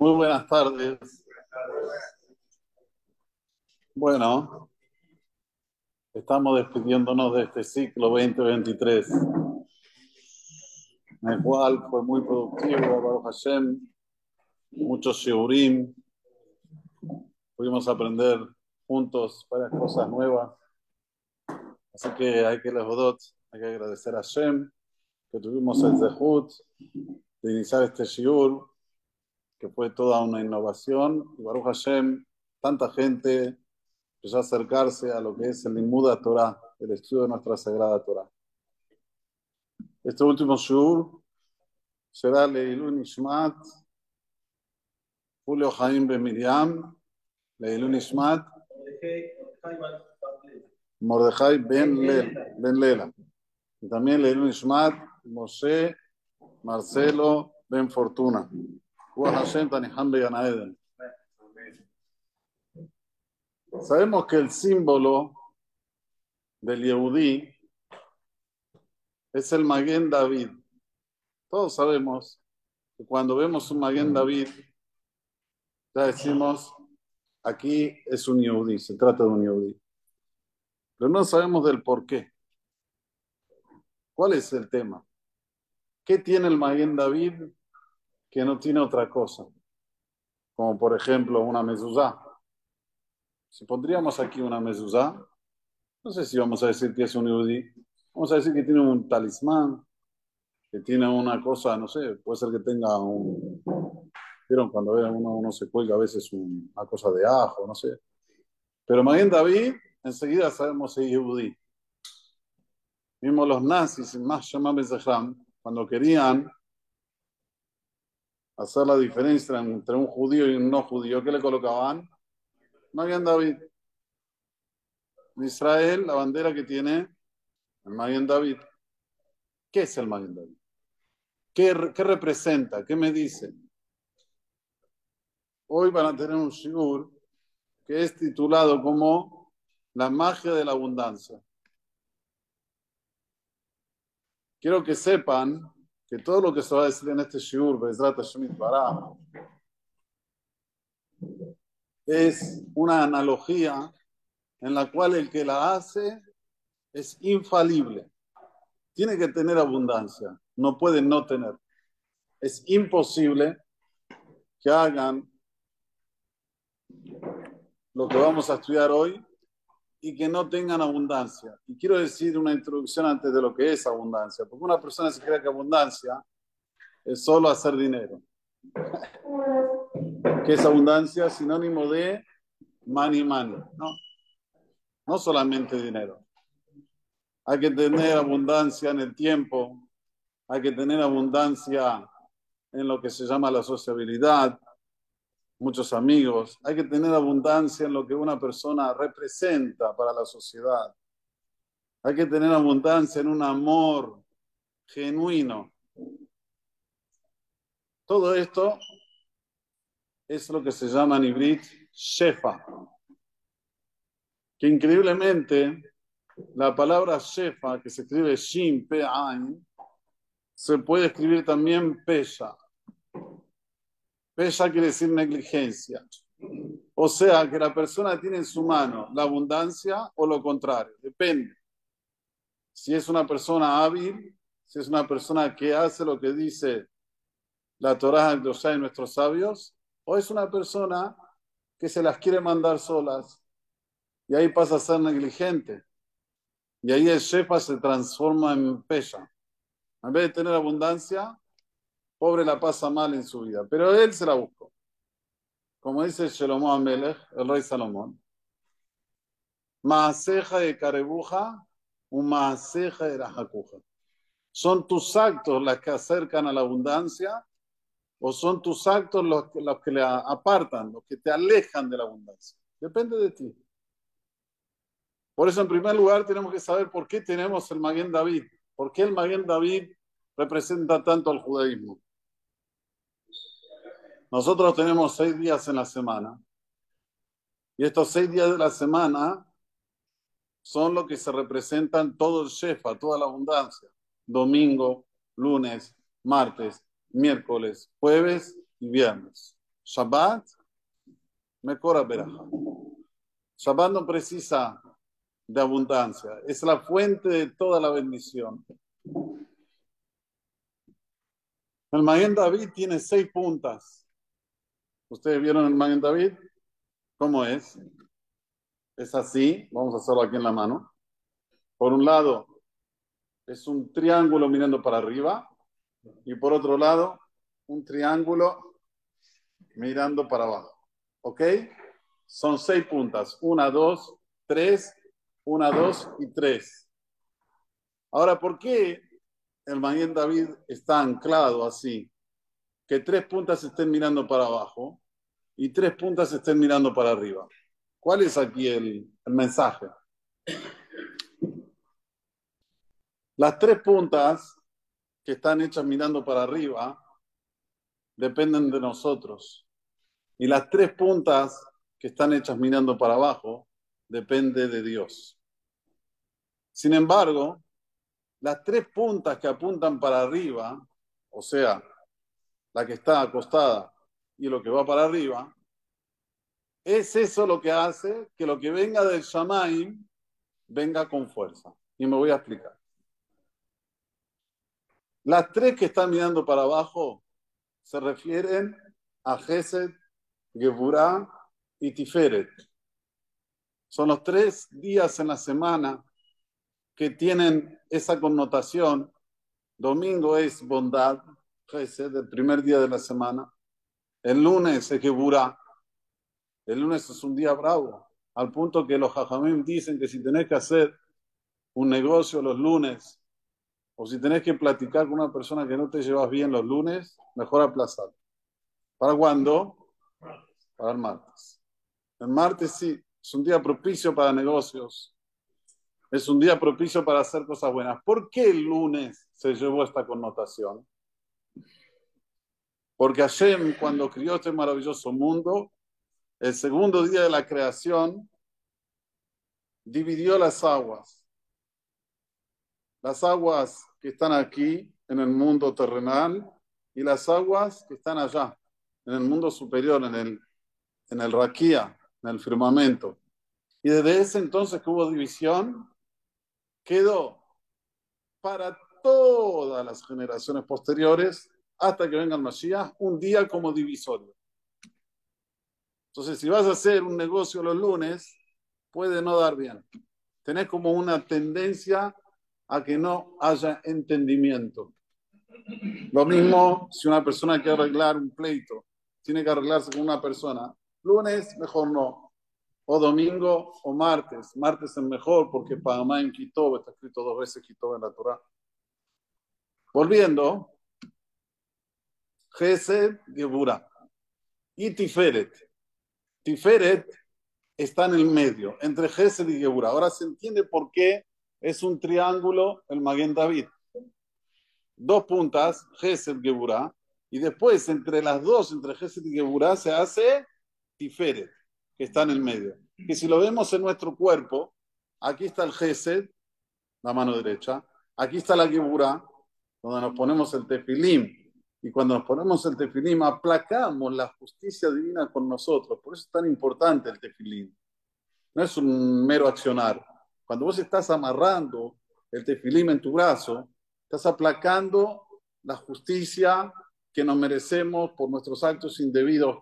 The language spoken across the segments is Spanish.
Muy buenas tardes. Bueno, estamos despidiéndonos de este ciclo 2023, en el cual fue muy productivo, Baruch Hashem, muchos shiurim, pudimos aprender juntos varias cosas nuevas. Así que hay que hay que agradecer a Hashem que tuvimos el zehut de iniciar este shiur que fue toda una innovación. Y Baruch Hashem, tanta gente empezó a acercarse a lo que es el Limuda Torah, el estudio de nuestra Sagrada Torah. Este último shur será Leilun Ishmat, Julio Jaim Ben Miriam, Leilun Ishmat, Mordejai Ben, ben Lela, y también Leilun Ishmat, Moshe Marcelo Ben Fortuna. Sabemos que el símbolo del Yehudí es el Maguen David. Todos sabemos que cuando vemos un Maguen David, ya decimos, aquí es un Yehudí, se trata de un Yehudí. Pero no sabemos del por qué. ¿Cuál es el tema? ¿Qué tiene el Maguen David que no tiene otra cosa, como por ejemplo una mezuzá. Si pondríamos aquí una mezuzá, no sé si vamos a decir que es un yudí, vamos a decir que tiene un talismán, que tiene una cosa, no sé, puede ser que tenga un... ¿Vieron cuando uno, uno se cuelga a veces una cosa de ajo, no sé? Pero Maguen David, enseguida sabemos si es yudí. Mismo los nazis, más llamados cuando querían hacer la diferencia entre un judío y un no judío, ¿qué le colocaban? Maguen David. En Israel, la bandera que tiene el Maguen David. ¿Qué es el Maguen David? ¿Qué, representa? ¿Qué me dice? Hoy van a tener un shiur que es titulado como La magia de la abundancia. Quiero que sepan que todo lo que se va a decir en este shiur, es una analogía en la cual el que la hace es infalible. Tiene que tener abundancia, no puede no tener. Es imposible que hagan lo que vamos a estudiar hoy y que no tengan abundancia. Y quiero decir una introducción antes de lo que es abundancia, porque una persona se cree que abundancia es solo hacer dinero. ¿Qué es abundancia? Sinónimo de money money, ¿no? No solamente dinero. Hay que tener abundancia en el tiempo, hay que tener abundancia en lo que se llama la sociabilidad, muchos amigos, hay que tener abundancia en lo que una persona representa para la sociedad. Hay que tener abundancia en un amor genuino. Todo esto es lo que se llama en Ibrit Shefa. Que increíblemente la palabra Shefa, que se escribe Shin Pe se puede escribir también Pesha. Pesha quiere decir negligencia. O sea, que la persona tiene en su mano la abundancia o lo contrario, depende. Si es una persona hábil, si es una persona que hace lo que dice la Torah de nuestros sabios, o es una persona que se las quiere mandar solas y ahí pasa a ser negligente. Y ahí el shefa se transforma en pesha. En vez de tener abundancia, pobre la pasa mal en su vida, pero él se la buscó. Como dice Shelomo Amelech, el rey Salomón, Maaseja de Carebuja, un Maaseja de la Jacuja. ¿Son tus actos las que acercan a la abundancia o son tus actos los, los que le apartan, los que te alejan de la abundancia? Depende de ti. Por eso, en primer lugar, tenemos que saber por qué tenemos el Maguen David. ¿Por qué el Maguen David representa tanto al judaísmo? Nosotros tenemos seis días en la semana. Y estos seis días de la semana son lo que se representan todo el Shefa, toda la abundancia. Domingo, lunes, martes, miércoles, jueves y viernes. Shabbat, Mekora Beraja. Shabbat no precisa de abundancia, es la fuente de toda la bendición. El Magen David tiene seis puntas. ¿Ustedes vieron el Magen David? ¿Cómo es? Es así, vamos a hacerlo aquí en la mano. Por un lado, es un triángulo mirando para arriba y por otro lado, un triángulo mirando para abajo. ¿Ok? Son seis puntas. Una, dos, tres, una, dos y tres. Ahora, ¿por qué el Maguen David está anclado así? Que tres puntas estén mirando para abajo y tres puntas estén mirando para arriba. ¿Cuál es aquí el, el mensaje? Las tres puntas que están hechas mirando para arriba dependen de nosotros. Y las tres puntas que están hechas mirando para abajo depende de Dios. Sin embargo, las tres puntas que apuntan para arriba, o sea, la que está acostada y lo que va para arriba, es eso lo que hace que lo que venga del Shamaim venga con fuerza. Y me voy a explicar. Las tres que están mirando para abajo se refieren a Gesed, Geburah y Tiferet. Son los tres días en la semana que tienen esa connotación. Domingo es bondad, Gesed, el primer día de la semana. El lunes es Geburah. El lunes es un día bravo, al punto que los jajamim dicen que si tenés que hacer un negocio los lunes o si tenés que platicar con una persona que no te llevas bien los lunes, mejor aplazar. ¿Para cuándo? Para el martes. El martes sí, es un día propicio para negocios. Es un día propicio para hacer cosas buenas. ¿Por qué el lunes se llevó esta connotación? Porque Hashem, cuando crió este maravilloso mundo, el segundo día de la creación, dividió las aguas. Las aguas que están aquí en el mundo terrenal y las aguas que están allá, en el mundo superior, en el, en el raquía, en el firmamento. Y desde ese entonces que hubo división, quedó para todas las generaciones posteriores, hasta que venga el Mashiach, un día como divisorio. Entonces, si vas a hacer un negocio los lunes, puede no dar bien. Tenés como una tendencia a que no haya entendimiento. Lo mismo si una persona quiere arreglar un pleito, tiene que arreglarse con una persona. Lunes, mejor no. O domingo o martes. Martes es mejor porque Panamá en Quito está escrito dos veces Quito en la Torah. Volviendo, Gesed Gebura y Tiferet. Tiferet está en el medio, entre Gesed y Gebura. Ahora se entiende por qué es un triángulo el Maguen David. Dos puntas, Gesed Geburah, y después entre las dos, entre Gesed y Geburah, se hace Tiferet, que está en el medio. Que si lo vemos en nuestro cuerpo, aquí está el Gesed, la mano derecha, aquí está la Geburah, donde nos ponemos el tefilim. Y cuando nos ponemos el tefilim, aplacamos la justicia divina con nosotros. Por eso es tan importante el tefilim. No es un mero accionar cuando vos estás amarrando el tefilim en tu brazo, estás aplacando la justicia que nos merecemos por nuestros actos indebidos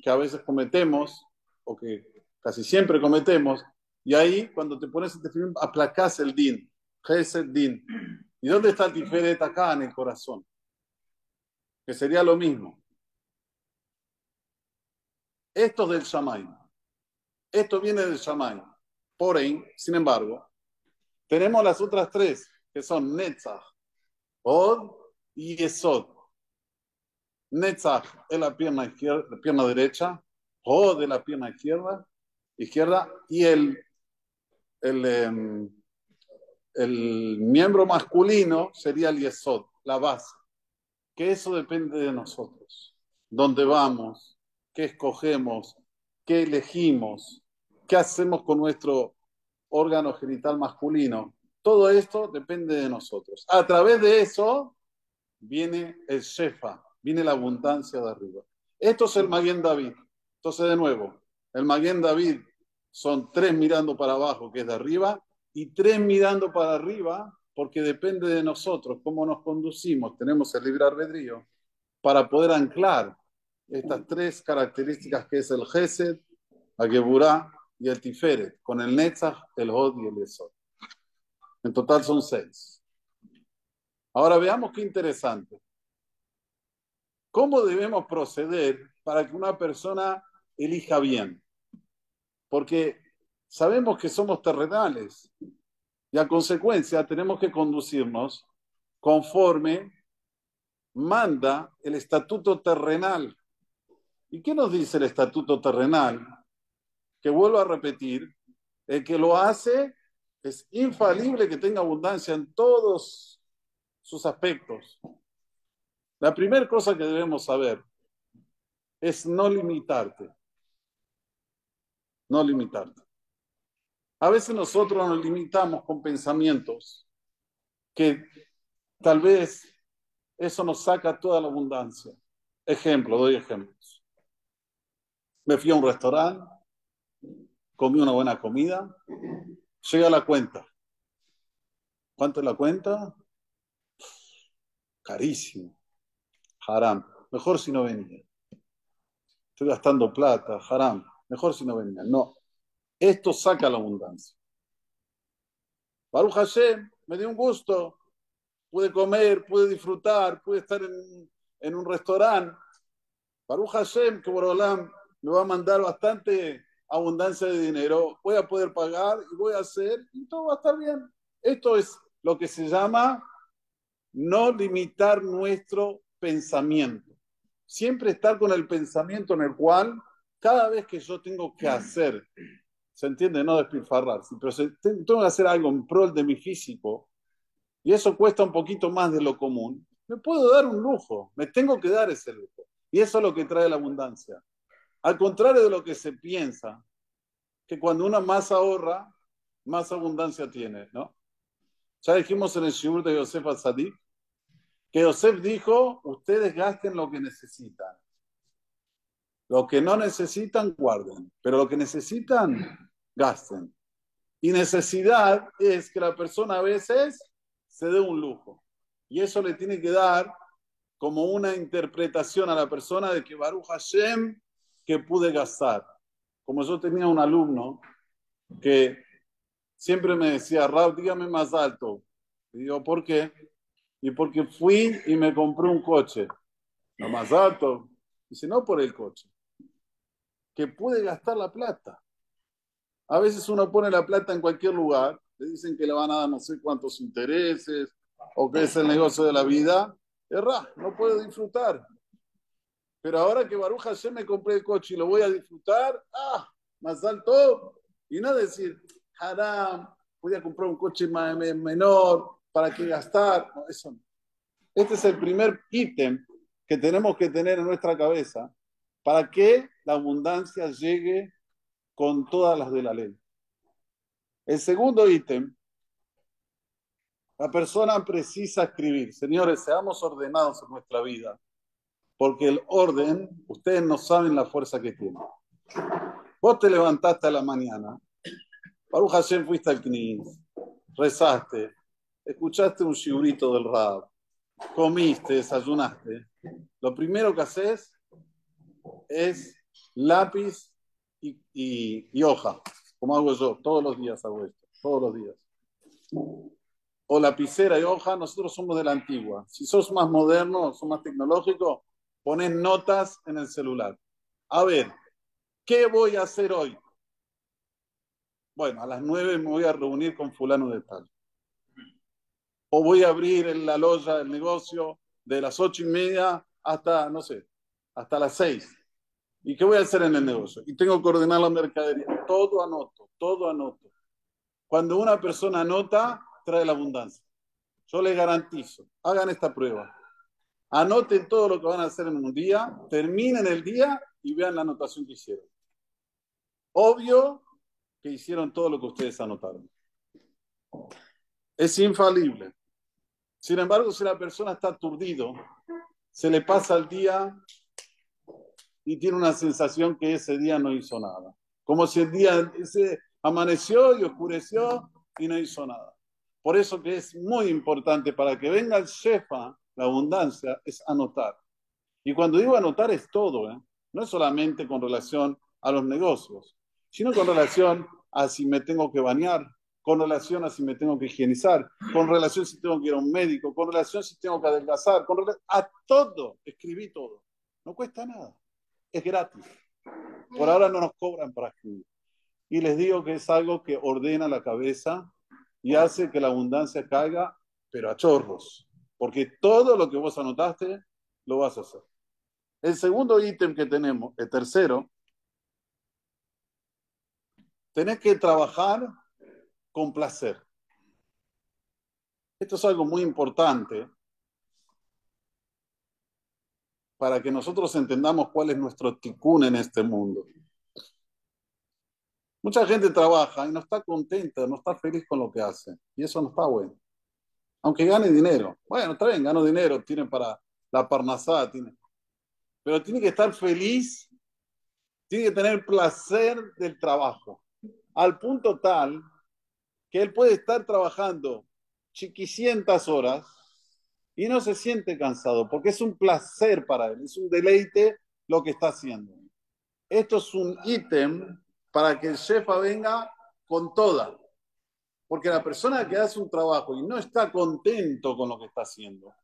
que a veces cometemos o que casi siempre cometemos. Y ahí, cuando te pones el tefilim, aplacás el din, el din. ¿Y dónde está el tiferet acá en el corazón? Que sería lo mismo. Esto es del Shamay. Esto viene del Shamay. Por ahí, sin embargo, tenemos las otras tres, que son Netzach, Od y Esod. Netzach es la pierna, izquierda, la pierna derecha, Od es la pierna izquierda, izquierda y el, el, em, el miembro masculino sería el Yesod, la base. Que eso depende de nosotros. Dónde vamos, qué escogemos, qué elegimos, qué hacemos con nuestro órgano genital masculino. Todo esto depende de nosotros. A través de eso viene el shefa, viene la abundancia de arriba. Esto es el Maguen David. Entonces, de nuevo, el Maguen David son tres mirando para abajo, que es de arriba, y tres mirando para arriba, porque depende de nosotros cómo nos conducimos. Tenemos el libre albedrío para poder anclar estas tres características que es el Gesed, la Geburah y el Tiferet, con el Netzach, el Hod y el Esod. En total son seis. Ahora veamos qué interesante. ¿Cómo debemos proceder para que una persona elija bien? Porque sabemos que somos terrenales y a consecuencia tenemos que conducirnos conforme manda el estatuto terrenal. ¿Y qué nos dice el estatuto terrenal? Que vuelvo a repetir, el que lo hace es infalible que tenga abundancia en todos sus aspectos. La primera cosa que debemos saber es no limitarte. No limitarte. A veces nosotros nos limitamos con pensamientos que tal vez eso nos saca toda la abundancia. Ejemplo, doy ejemplos. Me fui a un restaurante, comí una buena comida, llega la cuenta. ¿Cuánto es la cuenta? Carísimo. Haram. Mejor si no venía. Estoy gastando plata, haram. Mejor si no venía. No. Esto saca la abundancia. Baruch Hashem, me dio un gusto. Pude comer, pude disfrutar, pude estar en, un restaurante. Baruch Hashem, que Borolam me va a mandar bastante abundancia de dinero. Voy a poder pagar y voy a hacer y todo va a estar bien. Esto es lo que se llama no limitar nuestro pensamiento. Siempre estar con el pensamiento en el cual cada vez que yo tengo que hacer, se entiende, no despilfarrar, pero tengo que hacer algo en pro de mi físico, y eso cuesta un poquito más de lo común, me puedo dar un lujo, me tengo que dar ese lujo. Y eso es lo que trae la abundancia. Al contrario de lo que se piensa, que cuando uno más ahorra, más abundancia tiene, ¿no? Ya dijimos en el Shibur de Yosef Azadik que Yosef dijo, ustedes gasten lo que necesitan. Lo que no necesitan, guarden. Pero lo que necesitan, Y necesidad es que la persona a veces se dé un lujo. Y eso le tiene que dar como una interpretación a la persona de que Baruch Hashem que pude gastar. Como yo tenía un alumno que siempre me decía, Rab, dígame más alto. Y digo, ¿por qué? y porque fui y me compré un coche, lo más alto, dice, no por el coche, que pude gastar la plata. A veces uno pone la plata en cualquier lugar, le dicen que le van a dar no sé cuántos intereses o que es el negocio de la vida, erra, no puedo disfrutar. Pero ahora que Baruja ya me compré el coche y lo voy a disfrutar, ah, más alto, y no decir, haram, voy a comprar un coche menor, ¿Para qué gastar? No, eso no. Este es el primer ítem que tenemos que tener en nuestra cabeza para que la abundancia llegue con todas las de la ley. El segundo ítem, la persona precisa escribir. Señores, seamos ordenados en nuestra vida, porque el orden, ustedes no saben la fuerza que tiene. Vos te levantaste a la mañana, Baruch Hashem fuiste al CNIS, rezaste, escuchaste un shiurito del rab, comiste, desayunaste, lo primero que haces es lápiz y, hoja, como hago yo, todos los días hago esto, todos los días. O lapicera y hoja, nosotros somos de la antigua. Si sos más moderno, sos más tecnológico, pones notas en el celular. A ver, ¿qué voy a hacer hoy? Bueno, a las nueve me voy a reunir con fulano de tal o voy a abrir en la loya el negocio de las ocho y media hasta, no sé, hasta las seis. ¿Y qué voy a hacer en el negocio? Y tengo que ordenar la mercadería. Todo anoto, todo anoto. Cuando una persona anota, trae la abundancia. Yo les garantizo, hagan esta prueba. Anoten todo lo que van a hacer en un día, terminen el día y vean la anotación que hicieron. Obvio que hicieron todo lo que ustedes anotaron. Es infalible. Sin embargo, si la persona está aturdido, se le pasa el día y tiene una sensación que ese día no hizo nada. Como si el día se amaneció y oscureció y no hizo nada. Por eso que es muy importante para que venga el shefa, la abundancia, es anotar. Y cuando digo anotar es todo, ¿eh? no es solamente con relación a los negocios, sino con relación a si me tengo que bañar, con relación a si me tengo que higienizar, con relación a si tengo que ir a un médico, con relación a si tengo que adelgazar, con relación a todo, escribí todo. No cuesta nada, es gratis. Por ahora no nos cobran para escribir. Y les digo que es algo que ordena la cabeza y hace que la abundancia caiga, pero a chorros. Porque todo lo que vos anotaste, lo vas a hacer. El segundo ítem que tenemos, el tercero, tenés que trabajar con placer. Esto es algo muy importante para que nosotros entendamos cuál es nuestro ticún en este mundo. Mucha gente trabaja y no está contenta, no está feliz con lo que hace. Y eso no está bueno. Aunque gane dinero. Bueno, está bien, gano dinero, tiene para la parnasada, tiene. Pero tiene que estar feliz, tiene que tener placer del trabajo. Al punto tal que él puede estar trabajando chiquicientas horas y no se siente cansado, porque es un placer para él, es un deleite lo que está haciendo. Esto es un ítem para que el jefa venga con toda. Porque la persona que hace un trabajo y no está contento con lo que está haciendo,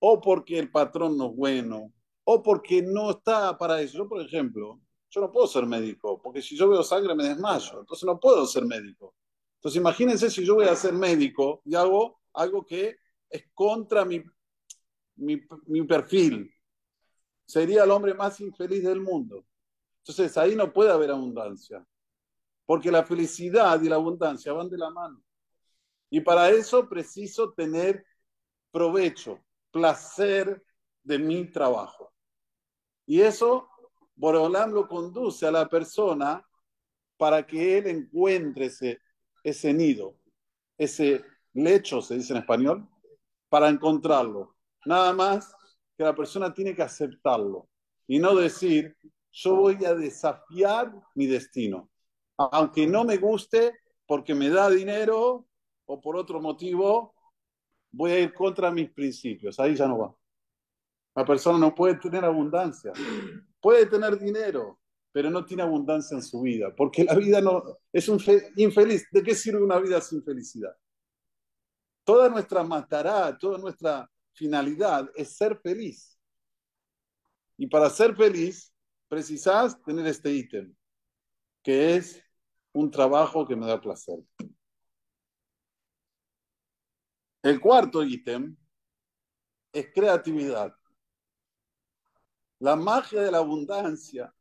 o porque el patrón no es bueno, o porque no está para eso. Yo, por ejemplo, yo no puedo ser médico, porque si yo veo sangre me desmayo, entonces no puedo ser médico. Entonces imagínense si yo voy a ser médico y hago algo que es contra mi mi, perfil, sería el hombre más infeliz del mundo. Entonces ahí no puede haber abundancia, porque la felicidad y la abundancia van de la mano. Y para eso preciso tener provecho, placer de mi trabajo. Y eso, Borolam lo conduce a la persona para que él encuentre ese, ese nido, ese lecho, se dice en español, para encontrarlo. Nada más que la persona tiene que aceptarlo y no decir, yo voy a desafiar mi destino. Aunque no me guste porque me da dinero o por otro motivo, voy a ir contra mis principios. Ahí ya no va. La persona no puede tener abundancia. Puede tener dinero, pero no tiene abundancia en su vida, porque la vida no es un infeliz. ¿De qué sirve una vida sin felicidad? Toda nuestra matará, toda nuestra finalidad es ser feliz. Y para ser feliz, precisas tener este ítem, que es un trabajo que me da placer. El cuarto ítem es creatividad. La magia de la abundancia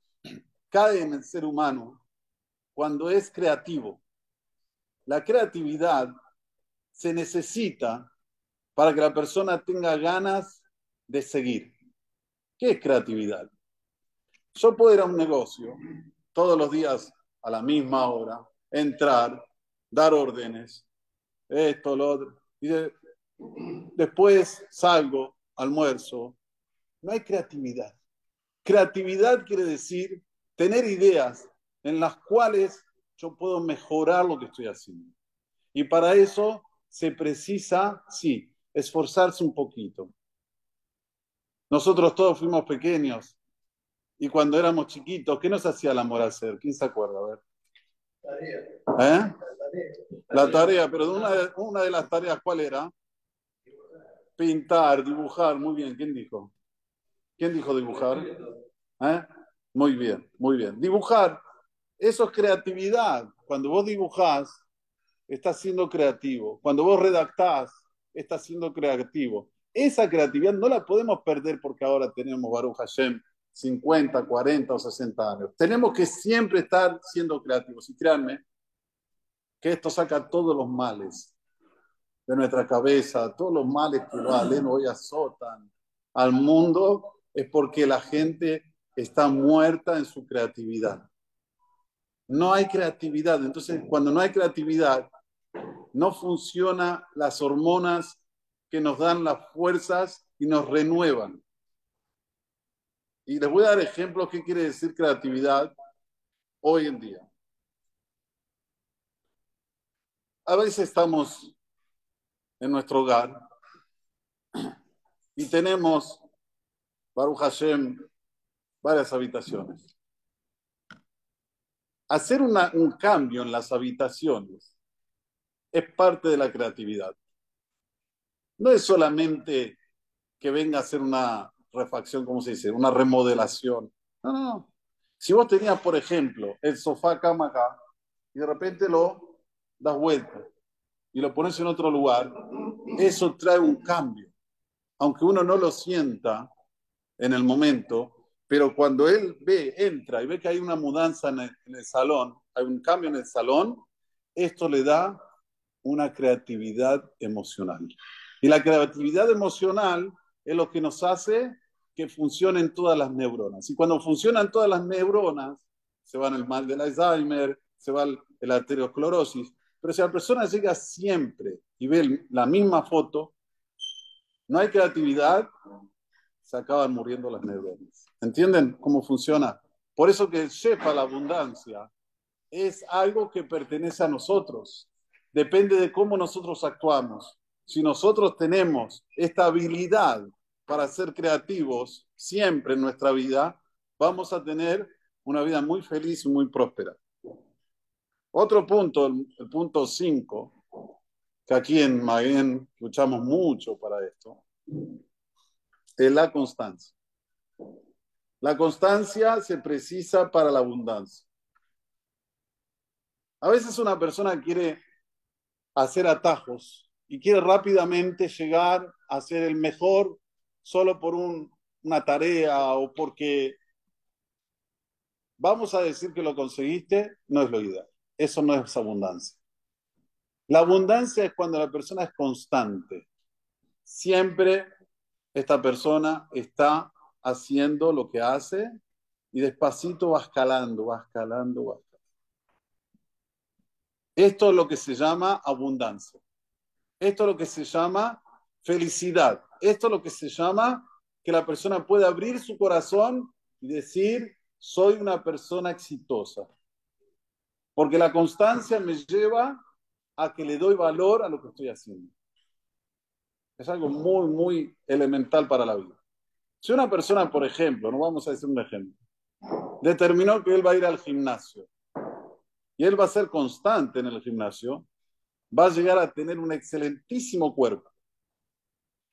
cae en el ser humano cuando es creativo. La creatividad se necesita para que la persona tenga ganas de seguir. ¿Qué es creatividad? Yo puedo ir a un negocio todos los días a la misma hora, entrar, dar órdenes, esto, lo otro, y después salgo, almuerzo. No hay creatividad. Creatividad quiere decir tener ideas en las cuales yo puedo mejorar lo que estoy haciendo. Y para eso se precisa, sí, esforzarse un poquito. Nosotros todos fuimos pequeños y cuando éramos chiquitos, ¿qué nos hacía el amor hacer? ¿Quién se acuerda? A ver. ¿Eh? La tarea, pero una de, una de las tareas, ¿cuál era? Pintar, dibujar, muy bien. ¿Quién dijo? ¿Quién dijo dibujar? ¿Eh? Muy bien, muy bien. Dibujar, eso es creatividad. Cuando vos dibujás, estás siendo creativo. Cuando vos redactás, está siendo creativo. Esa creatividad no la podemos perder porque ahora tenemos Baruch Hashem 50, 40 o 60 años. Tenemos que siempre estar siendo creativos. Y créanme que esto saca todos los males de nuestra cabeza, todos los males que valen hoy azotan al mundo, es porque la gente está muerta en su creatividad. No hay creatividad. Entonces, cuando no hay creatividad, no funcionan las hormonas que nos dan las fuerzas y nos renuevan. Y les voy a dar ejemplos qué quiere decir creatividad hoy en día. A veces estamos en nuestro hogar y tenemos, Baruch Hashem, varias habitaciones. Hacer un cambio en las habitaciones es parte de la creatividad. No es solamente que venga a hacer una refacción, ¿cómo se dice? Una remodelación. No, no, no. Si vos tenías, por ejemplo, el sofá cama acá y de repente lo das vuelta y lo pones en otro lugar, eso trae un cambio. Aunque uno no lo sienta en el momento, pero cuando él ve, entra y ve que hay una mudanza en el, salón, hay un cambio en el salón, esto le da una creatividad emocional. Y la creatividad emocional es lo que nos hace que funcionen todas las neuronas. Y cuando funcionan todas las neuronas, se va el mal del Alzheimer, se va la arteriosclerosis. Pero si la persona llega siempre y ve la misma foto, no hay creatividad, se acaban muriendo las neuronas. ¿Entienden cómo funciona? Por eso que sepa la abundancia es algo que pertenece a nosotros. Depende de cómo nosotros actuamos. Si nosotros tenemos esta habilidad para ser creativos siempre en nuestra vida, vamos a tener una vida muy feliz y muy próspera. Otro punto, el, punto 5, que aquí en Maguen luchamos mucho para esto, es la constancia. La constancia se precisa para la abundancia. A veces una persona quiere hacer atajos y quiere rápidamente llegar a ser el mejor solo por una tarea o porque vamos a decir que lo conseguiste, no es lo ideal. Eso no es abundancia. La abundancia es cuando la persona es constante. Siempre esta persona está haciendo lo que hace y despacito va escalando, va escalando, va escalando. Esto es lo que se llama abundancia. Esto es lo que se llama felicidad. Esto es lo que se llama que la persona puede abrir su corazón y decir, soy una persona exitosa. Porque la constancia me lleva a que le doy valor a lo que estoy haciendo. Es algo muy, muy elemental para la vida. Si una persona, por ejemplo, no vamos a decir un ejemplo, determinó que él va a ir al gimnasio y él va a ser constante en el gimnasio, va a llegar a tener un excelentísimo cuerpo.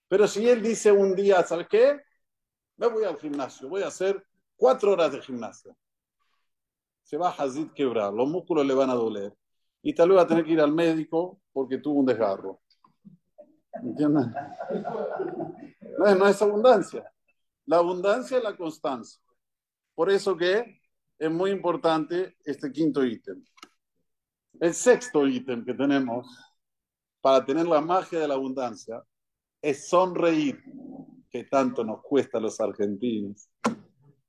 Pero si él dice un día, ¿sabes qué? Me voy al gimnasio, voy a hacer cuatro horas de gimnasio. Se va a Hazid quebrar, los músculos le van a doler. Y tal vez va a tener que ir al médico porque tuvo un desgarro. ¿Entienden? No, no es abundancia. La abundancia es la constancia. Por eso que es muy importante este quinto ítem. El sexto ítem que tenemos para tener la magia de la abundancia es sonreír, que tanto nos cuesta a los argentinos.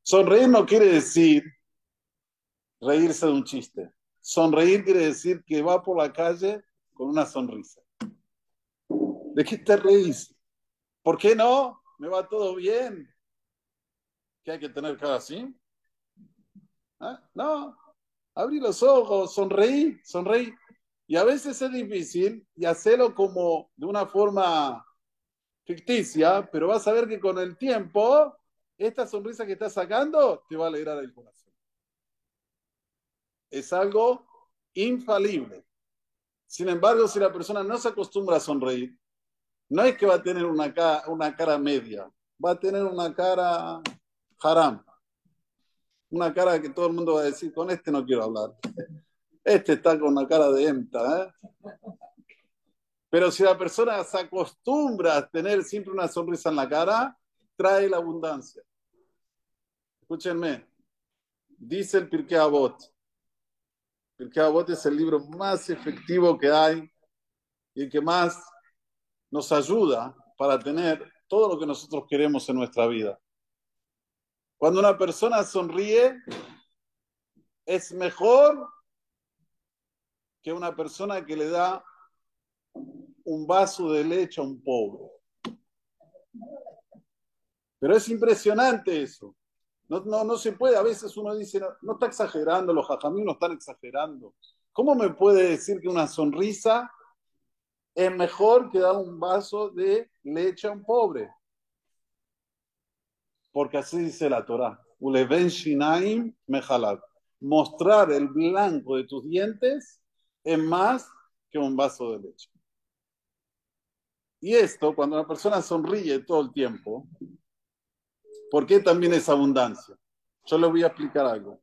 Sonreír no quiere decir reírse de un chiste. Sonreír quiere decir que va por la calle con una sonrisa. ¿De qué te reís? ¿Por qué no? Me va todo bien. ¿Qué hay que tener cara así? ¿Ah? No, abrí los ojos, sonreí, sonreí. Y a veces es difícil y hacerlo como de una forma ficticia, pero vas a ver que con el tiempo, esta sonrisa que estás sacando te va a alegrar el corazón. Es algo infalible. Sin embargo, si la persona no se acostumbra a sonreír, no es que va a tener una cara, media, va a tener una cara haram. Una cara que todo el mundo va a decir, con este no quiero hablar. Este está con una cara de enta. ¿eh? Pero si la persona se acostumbra a tener siempre una sonrisa en la cara, trae la abundancia. Escúchenme, dice el Pirkei Avot. Pirkei Avot es el libro más efectivo que hay y el que más nos ayuda para tener todo lo que nosotros queremos en nuestra vida. Cuando una persona sonríe, es mejor que una persona que le da un vaso de leche a un pobre. Pero es impresionante eso. No, no, no se puede. A veces uno dice, no, está exagerando, los jajamí no están exagerando. ¿Cómo me puede decir que una sonrisa es mejor que dar un vaso de leche a un pobre? Porque así dice la Torah. Uleven shinaim mejalat. Mostrar el blanco de tus dientes es más que un vaso de leche. Y esto, cuando una persona sonríe todo el tiempo, ¿por qué también es abundancia? Yo le voy a explicar algo.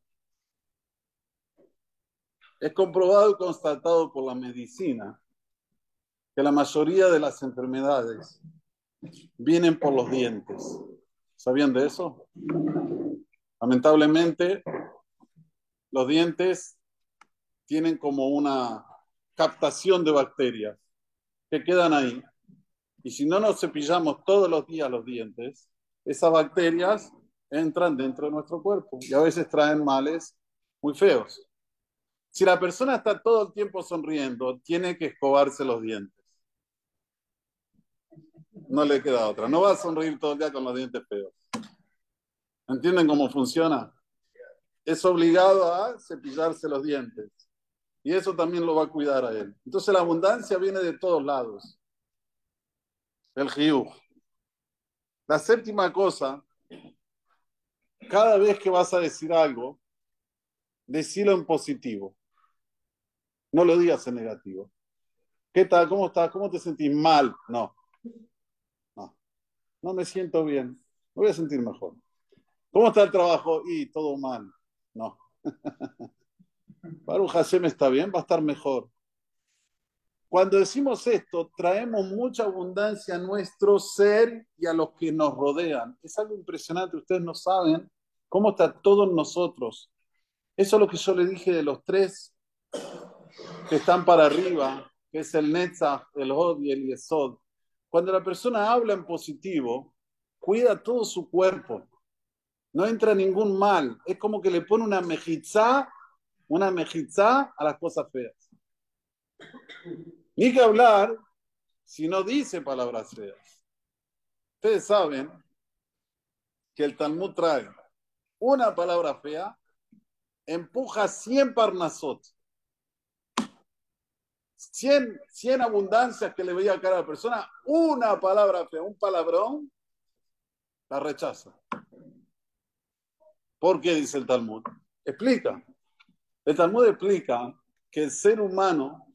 Es comprobado y constatado por la medicina que la mayoría de las enfermedades vienen por los dientes. ¿Sabían de eso? Lamentablemente, los dientes tienen como una captación de bacterias que quedan ahí. Y si no nos cepillamos todos los días los dientes, esas bacterias entran dentro de nuestro cuerpo y a veces traen males muy feos. Si la persona está todo el tiempo sonriendo, tiene que escobarse los dientes. No le queda otra. No va a sonreír todo el día con los dientes feos. ¿Entienden cómo funciona? Es obligado a cepillarse los dientes. Y eso también lo va a cuidar a él. Entonces la abundancia viene de todos lados. El jiú. La séptima cosa, cada vez que vas a decir algo, decilo en positivo. No lo digas en negativo. ¿Qué tal? ¿Cómo estás? ¿Cómo te sentís mal? No. No. No me siento bien. Me voy a sentir mejor. ¿Cómo está el trabajo? Y todo mal. No. Baruch Hashem está bien, va a estar mejor. Cuando decimos esto, traemos mucha abundancia a nuestro ser y a los que nos rodean. Es algo impresionante, ustedes no saben cómo está todos nosotros. Eso es lo que yo le dije de los tres que están para arriba, que es el Netzach, el Hod y el Yesod. Cuando la persona habla en positivo, cuida todo su cuerpo. No entra ningún mal. Es como que le pone una mejizá, una mejizá a las cosas feas. Ni que hablar si no dice palabras feas. Ustedes saben que el Talmud trae una palabra fea, empuja 100 parnasot. 100, 100 abundancias que le veía a cada persona, una palabra fea, un palabrón, la rechaza. ¿Por qué dice el Talmud? Explica. El Talmud explica que el ser humano,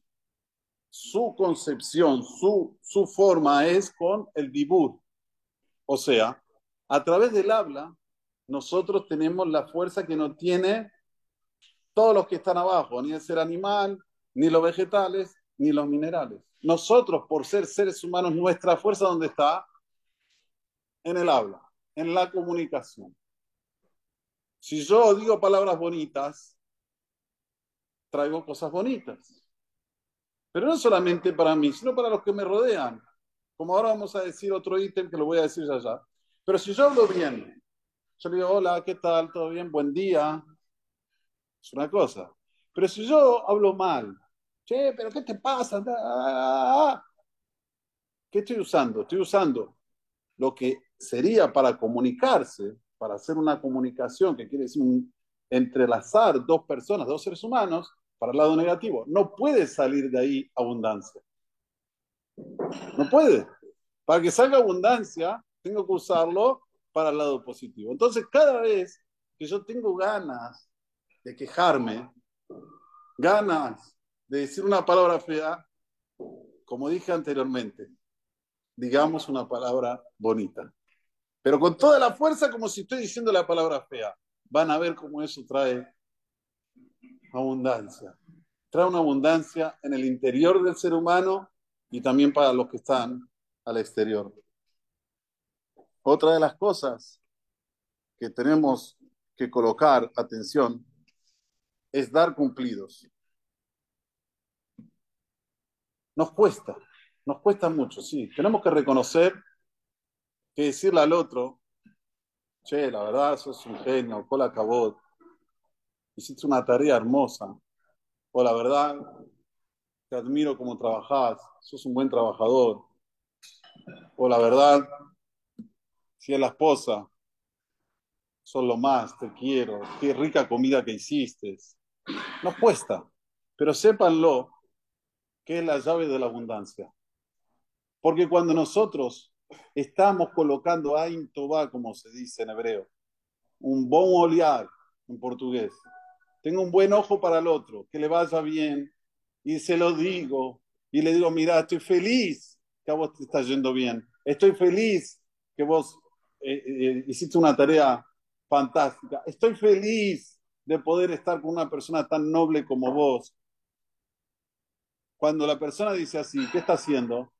su concepción, su, su forma es con el dibur. O sea, a través del habla, nosotros tenemos la fuerza que no tiene todos los que están abajo, ni el ser animal, ni los vegetales, ni los minerales. Nosotros, por ser seres humanos, nuestra fuerza, ¿dónde está? En el habla, en la comunicación. Si yo digo palabras bonitas, traigo cosas bonitas. Pero no solamente para mí, sino para los que me rodean. Como ahora vamos a decir otro ítem que lo voy a decir ya. Pero si yo hablo bien, yo le digo, hola, ¿qué tal? ¿Todo bien? Buen día. Es una cosa. Pero si yo hablo mal, che, pero ¿qué te pasa? Ah, ah, ah, ¿Qué estoy usando? Estoy usando lo que sería para comunicarse, para hacer una comunicación, que quiere decir entrelazar dos personas, dos seres humanos, para el lado negativo. No puede salir de ahí abundancia. No puede. Para que salga abundancia, tengo que usarlo para el lado positivo. Entonces, cada vez que yo tengo ganas de quejarme, ganas de decir una palabra fea, como dije anteriormente, digamos una palabra bonita. Pero con toda la fuerza, como si estoy diciendo la palabra fea. Van a ver cómo eso trae abundancia. Trae una abundancia en el interior del ser humano y también para los que están al exterior. Otra de las cosas que tenemos que colocar atención es dar cumplidos. Nos cuesta, nos cuesta mucho, sí. Tenemos que reconocer que decirle al otro, che, la verdad, sos un genio, cola cabot, hiciste una tarea hermosa, o la verdad, te admiro como trabajás, sos un buen trabajador, o la verdad, si es la esposa, solo más, te quiero, qué rica comida que hiciste. Nos cuesta, pero sépanlo que es la llave de la abundancia. Porque cuando nosotros estamos colocando Ain Toba, como se dice en hebreo, un bon olear en portugués, tengo un buen ojo para el otro, que le vaya bien, y se lo digo, y le digo, mira, estoy feliz que a vos te está yendo bien, estoy feliz que vos eh, eh, hiciste una tarea fantástica, estoy feliz de poder estar con una persona tan noble como vos. Cuando la persona dice así, ¿qué está haciendo?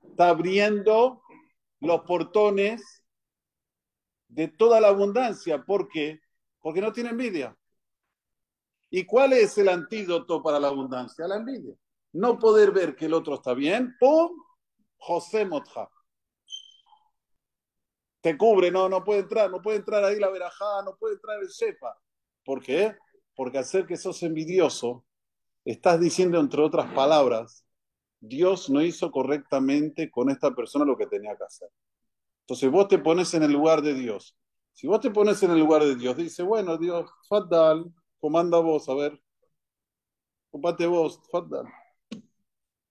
Está abriendo los portones de toda la abundancia. ¿Por qué? Porque no tiene envidia. ¿Y cuál es el antídoto para la abundancia? La envidia. No poder ver que el otro está bien, ¡pum! José Motja. Te cubre, no, no puede entrar, no puede entrar ahí la verajá, no puede entrar el shefa. ¿Por qué? Porque ser que sos envidioso, estás diciendo, entre otras palabras, Dios no hizo correctamente con esta persona lo que tenía que hacer. Entonces vos te pones en el lugar de Dios. Si vos te pones en el lugar de Dios, dice, bueno, Dios, fatal, comanda vos, a ver, ocupate vos, fatal.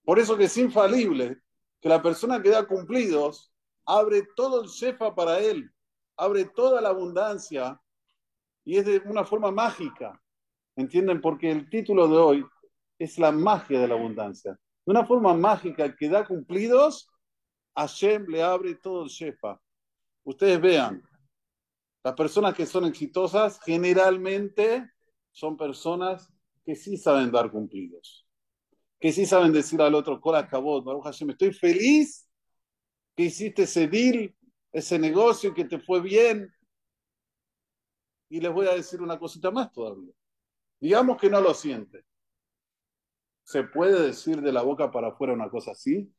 Por eso que es infalible que la persona que da cumplidos abre todo el shefa para él, abre toda la abundancia y es de una forma mágica. ¿Entienden? Porque el título de hoy es la magia de la abundancia. De una forma mágica que da cumplidos Hashem le abre todo el shefa. Ustedes vean, las personas que son exitosas generalmente son personas que sí saben dar cumplidos, que sí saben decir al otro, Cola acabó, Hashem, estoy feliz que hiciste ese deal, ese negocio, que te fue bien. Y les voy a decir una cosita más todavía. Digamos que no lo siente. ¿Se puede decir de la boca para afuera una cosa así?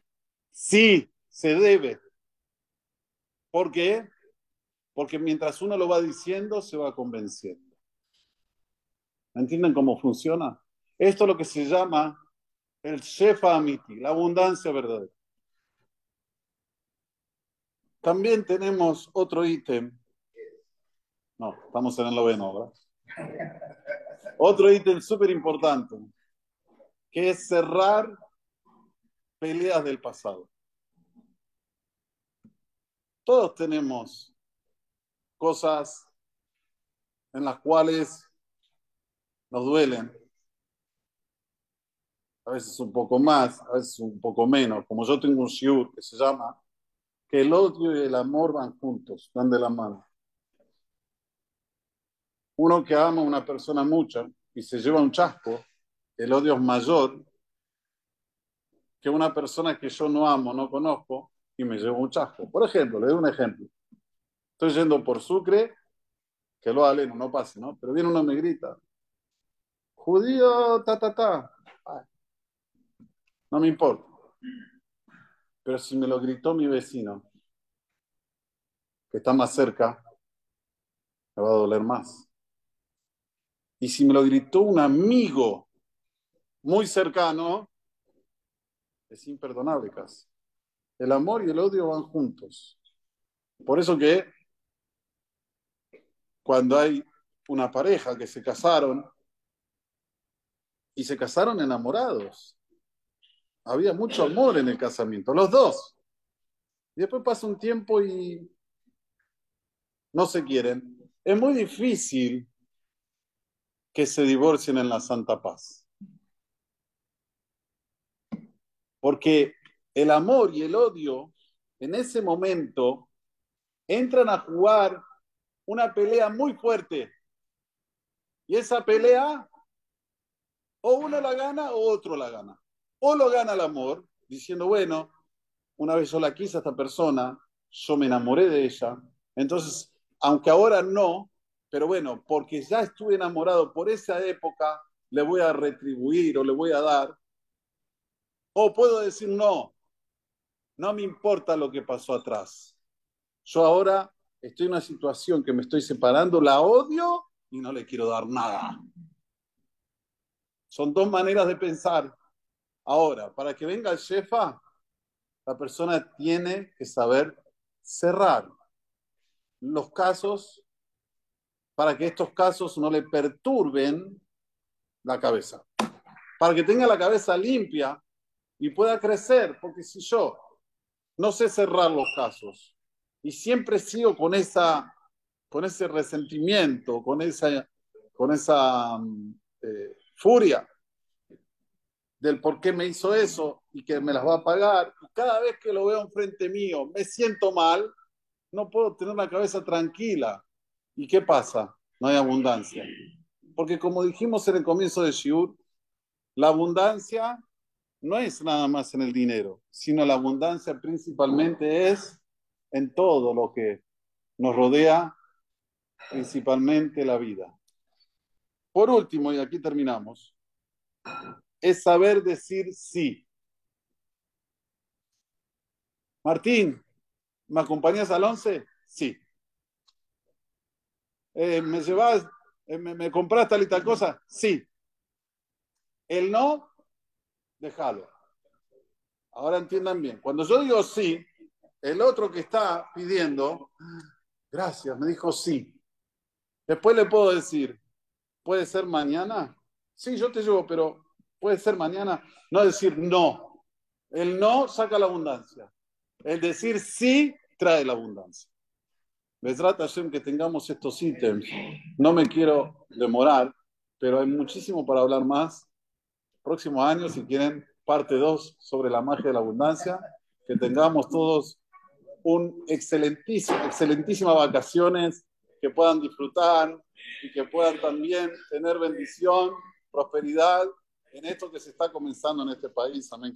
Sí, se debe. ¿Por qué? Porque mientras uno lo va diciendo, se va convenciendo. ¿Entienden cómo funciona? Esto es lo que se llama el Shefa Amiti, la abundancia verdadera. También tenemos otro ítem. No, estamos en el noveno, ¿verdad? Otro ítem súper importante, que es cerrar peleas del pasado. Todos tenemos cosas en las cuales nos duelen. A veces un poco más, a veces un poco menos. Como yo tengo un shiur que se llama que el odio y el amor van juntos, van de la mano. Uno que ama a una persona mucho y se lleva un chasco, el odio es mayor que una persona que yo no amo, no conozco, y me llevo un chasco. Por ejemplo, le doy un ejemplo. Estoy yendo por Sucre, que lo aleno, no pase, ¿no? Pero viene uno y me grita, judío, ta, ta, ta. no me importa. Pero si me lo gritó mi vecino, que está más cerca, me va a doler más. Y si me lo gritó un amigo muy cercano, es imperdonable casi. El amor y el odio van juntos. Por eso que cuando hay una pareja que se casaron y se casaron enamorados, había mucho amor en el casamiento, los dos. Y después pasa un tiempo y no se quieren. Es muy difícil que se divorcien en la santa paz. Porque el amor y el odio en ese momento entran a jugar una pelea muy fuerte. Y esa pelea, o uno la gana o otro la gana. O lo gana el amor, diciendo, bueno, una vez yo la quise a esta persona, yo me enamoré de ella. Entonces, aunque ahora no, pero bueno, porque ya estuve enamorado por esa época, le voy a retribuir o le voy a dar. O puedo decir, no, no me importa lo que pasó atrás. Yo ahora estoy en una situación que me estoy separando, la odio y no le quiero dar nada. Son dos maneras de pensar. Ahora, para que venga el jefa, la persona tiene que saber cerrar los casos para que estos casos no le perturben la cabeza. Para que tenga la cabeza limpia y pueda crecer, porque si yo no sé cerrar los casos y siempre sigo con esa con ese resentimiento, con esa, con esa eh, furia del por qué me hizo eso y que me las va a pagar, cada vez que lo veo enfrente mío me siento mal, no puedo tener la cabeza tranquila. ¿Y qué pasa? No hay abundancia. Porque como dijimos en el comienzo de Shiur, la abundancia no es nada más en el dinero, sino la abundancia principalmente es en todo lo que nos rodea, principalmente la vida. Por último, y aquí terminamos, es saber decir sí. Martín, ¿me acompañas al 11? Sí. Eh, ¿Me llevas, eh, me, me compras tal y tal cosa? Sí. El no, déjalo. Ahora entiendan bien. Cuando yo digo sí, el otro que está pidiendo, gracias, me dijo sí. Después le puedo decir, ¿puede ser mañana? Sí, yo te llevo, pero puede ser mañana. No decir no. El no saca la abundancia. El decir sí trae la abundancia. Me trata que tengamos estos ítems. No me quiero demorar, pero hay muchísimo para hablar más. Próximo año, si quieren, parte 2 sobre la magia de la abundancia. Que tengamos todos un excelentísimo, excelentísimas vacaciones, que puedan disfrutar y que puedan también tener bendición, prosperidad en esto que se está comenzando en este país. Amén.